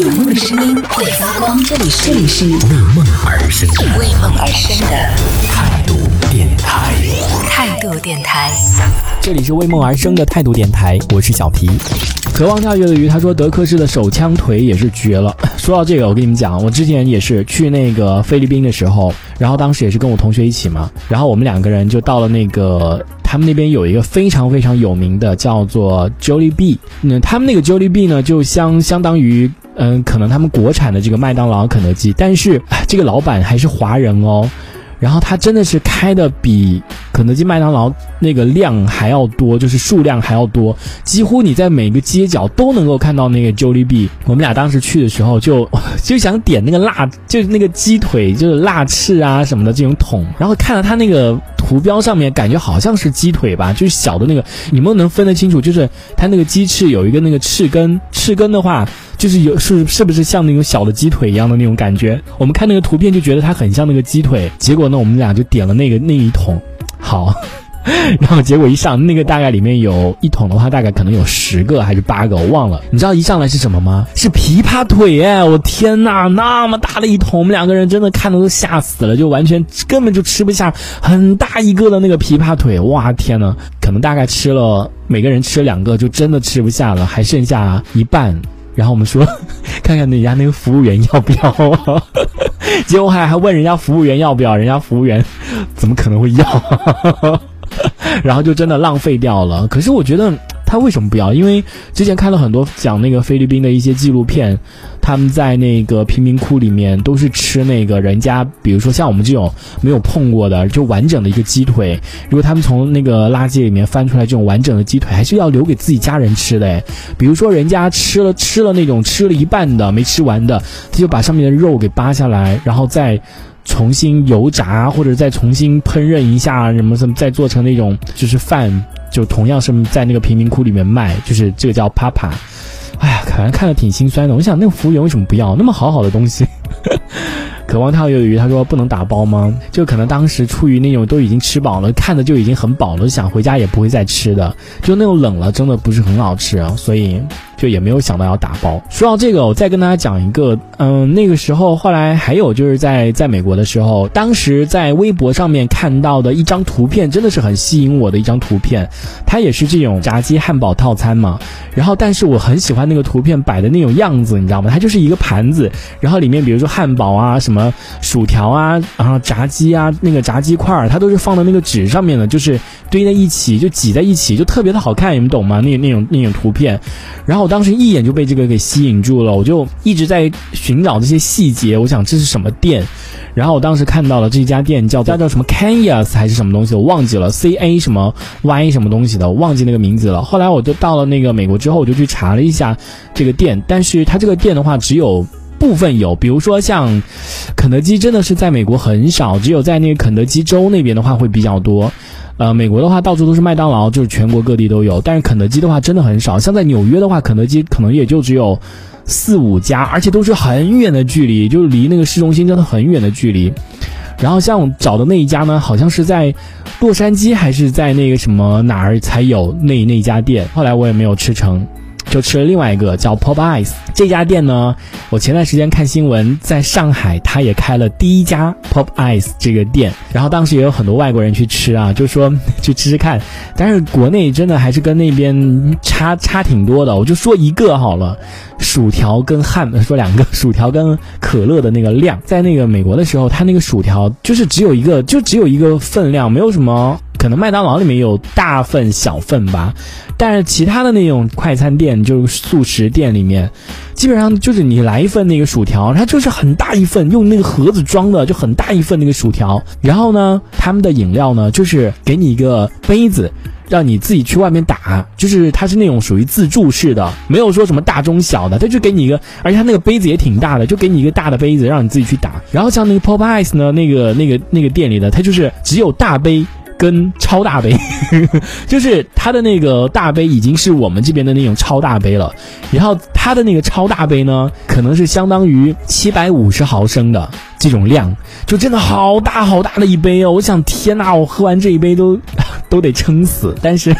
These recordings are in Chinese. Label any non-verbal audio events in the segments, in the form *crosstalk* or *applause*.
有梦的声音会发光，这里是这里是为梦而生的为梦而生的态度电台。态度电台。这里是为梦而生的态度电台，我是小皮。渴望跳跃的鱼他说德克士的手枪腿也是绝了。*laughs* 说到这个，我跟你们讲，我之前也是去那个菲律宾的时候，然后当时也是跟我同学一起嘛，然后我们两个人就到了那个他们那边有一个非常非常有名的叫做 Jollibee，那他们那个 Jollibee 呢就相相当于。嗯，可能他们国产的这个麦当劳、肯德基，但是这个老板还是华人哦。然后他真的是开的比肯德基、麦当劳那个量还要多，就是数量还要多，几乎你在每个街角都能够看到那个 Jollibee。我们俩当时去的时候就 *laughs* 就想点那个辣，就是那个鸡腿，就是辣翅啊什么的这种桶，然后看到他那个图标上面，感觉好像是鸡腿吧，就是小的那个，你们能分得清楚？就是它那个鸡翅有一个那个翅根，翅根的话。就是有是是不是像那种小的鸡腿一样的那种感觉？我们看那个图片就觉得它很像那个鸡腿，结果呢，我们俩就点了那个那一桶，好，*laughs* 然后结果一上那个大概里面有一桶的话，大概可能有十个还是八个，我忘了。你知道一上来是什么吗？是琵琶腿哎！我天哪，那么大的一桶，我们两个人真的看的都吓死了，就完全根本就吃不下很大一个的那个琵琶腿，哇天哪！可能大概吃了每个人吃了两个，就真的吃不下了，还剩下一半。*laughs* 然后我们说，*laughs* 看看人家那个服务员要不要，结果还还问人家服务员要不要，人家服务员怎么可能会要？然后就真的浪费掉了。可是我觉得。他为什么不要？因为之前看了很多讲那个菲律宾的一些纪录片，他们在那个贫民窟里面都是吃那个人家，比如说像我们这种没有碰过的，就完整的一个鸡腿。如果他们从那个垃圾里面翻出来这种完整的鸡腿，还是要留给自己家人吃的。比如说人家吃了吃了那种吃了一半的没吃完的，他就把上面的肉给扒下来，然后再重新油炸或者再重新烹饪一下，什么什么再做成那种就是饭。就同样是在那个贫民窟里面卖，就是这个叫 Papa，哎呀，反正看着挺心酸的。我想那个服务员为什么不要那么好好的东西？*laughs* 渴望跳鱿鱼，他说不能打包吗？就可能当时出于那种都已经吃饱了，看着就已经很饱了，想回家也不会再吃的，就那种冷了真的不是很好吃，所以。就也没有想到要打包。说到这个，我再跟大家讲一个，嗯，那个时候后来还有就是在在美国的时候，当时在微博上面看到的一张图片，真的是很吸引我的一张图片。它也是这种炸鸡汉堡套餐嘛。然后，但是我很喜欢那个图片摆的那种样子，你知道吗？它就是一个盘子，然后里面比如说汉堡啊、什么薯条啊、然后炸鸡啊，那个炸鸡块儿，它都是放到那个纸上面的，就是堆在一起，就挤在一起，就特别的好看，你们懂吗？那那种那种图片，然后我。当时一眼就被这个给吸引住了，我就一直在寻找这些细节。我想这是什么店？然后我当时看到了这家店叫叫叫什么 Canyas 还是什么东西，我忘记了 C A 什么 Y 什么东西的，我忘记那个名字了。后来我就到了那个美国之后，我就去查了一下这个店，但是它这个店的话只有部分有，比如说像肯德基真的是在美国很少，只有在那个肯德基州那边的话会比较多。呃，美国的话到处都是麦当劳，就是全国各地都有。但是肯德基的话真的很少，像在纽约的话，肯德基可能也就只有四五家，而且都是很远的距离，就是离那个市中心真的很远的距离。然后像找的那一家呢，好像是在洛杉矶还是在那个什么哪儿才有那那家店。后来我也没有吃成。就吃了另外一个叫 Pop Ice 这家店呢，我前段时间看新闻，在上海它也开了第一家 Pop Ice 这个店，然后当时也有很多外国人去吃啊，就说 *laughs* 去吃吃看，但是国内真的还是跟那边差差挺多的。我就说一个好了，薯条跟汉 *laughs* 说两个薯条跟可乐的那个量，在那个美国的时候，它那个薯条就是只有一个，就只有一个分量，没有什么。可能麦当劳里面有大份小份吧，但是其他的那种快餐店，就是速食店里面，基本上就是你来一份那个薯条，它就是很大一份，用那个盒子装的，就很大一份那个薯条。然后呢，他们的饮料呢，就是给你一个杯子，让你自己去外面打，就是它是那种属于自助式的，没有说什么大中小的，他就给你一个，而且他那个杯子也挺大的，就给你一个大的杯子，让你自己去打。然后像那个 Pop Ice 呢，那个那个那个店里的，它就是只有大杯。跟超大杯，*laughs* 就是它的那个大杯已经是我们这边的那种超大杯了，然后它的那个超大杯呢，可能是相当于七百五十毫升的这种量，就真的好大好大的一杯哦！我想，天呐，我喝完这一杯都 *laughs* 都得撑死。但是，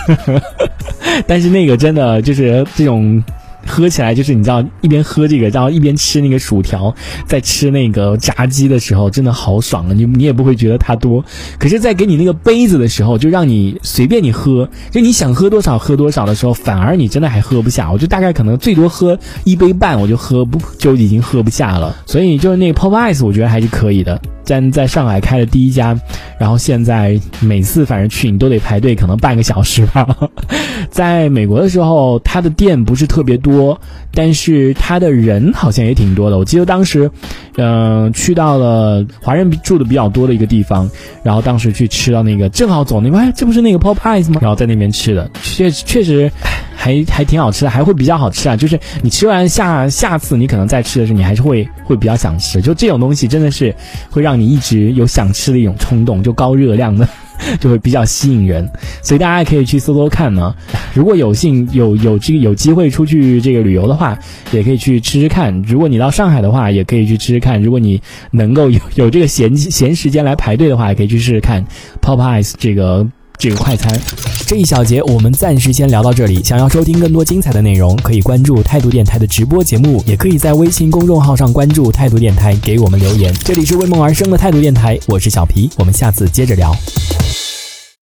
*laughs* 但是那个真的就是这种。喝起来就是你知道一边喝这个，然后一边吃那个薯条，在吃那个炸鸡的时候，真的好爽啊！你你也不会觉得它多，可是，在给你那个杯子的时候，就让你随便你喝，就你想喝多少喝多少的时候，反而你真的还喝不下。我就大概可能最多喝一杯半，我就喝不就已经喝不下了。所以就是那个 Pop Ice，我觉得还是可以的。在在上海开的第一家，然后现在每次反正去你都得排队，可能半个小时吧。*laughs* 在美国的时候，他的店不是特别多，但是他的人好像也挺多的。我记得当时，嗯，去到了华人住的比较多的一个地方，然后当时去吃到那个，正好走那块，这不是那个 Pop Eyes 吗？然后在那边吃的，确确实还还挺好吃的，还会比较好吃啊。就是你吃完下下次你可能再吃的时候，你还是会会比较想吃。就这种东西真的是会让让你一直有想吃的一种冲动，就高热量的。*laughs* 就会比较吸引人，所以大家可以去搜搜看呢。如果有幸有有这个有机会出去这个旅游的话，也可以去吃吃看。如果你到上海的话，也可以去吃吃看。如果你能够有有这个闲闲时间来排队的话，也可以去试试看 Popeyes 这个这个快餐。这一小节我们暂时先聊到这里。想要收听更多精彩的内容，可以关注态度电台的直播节目，也可以在微信公众号上关注态度电台，给我们留言。这里是为梦而生的态度电台，我是小皮，我们下次接着聊。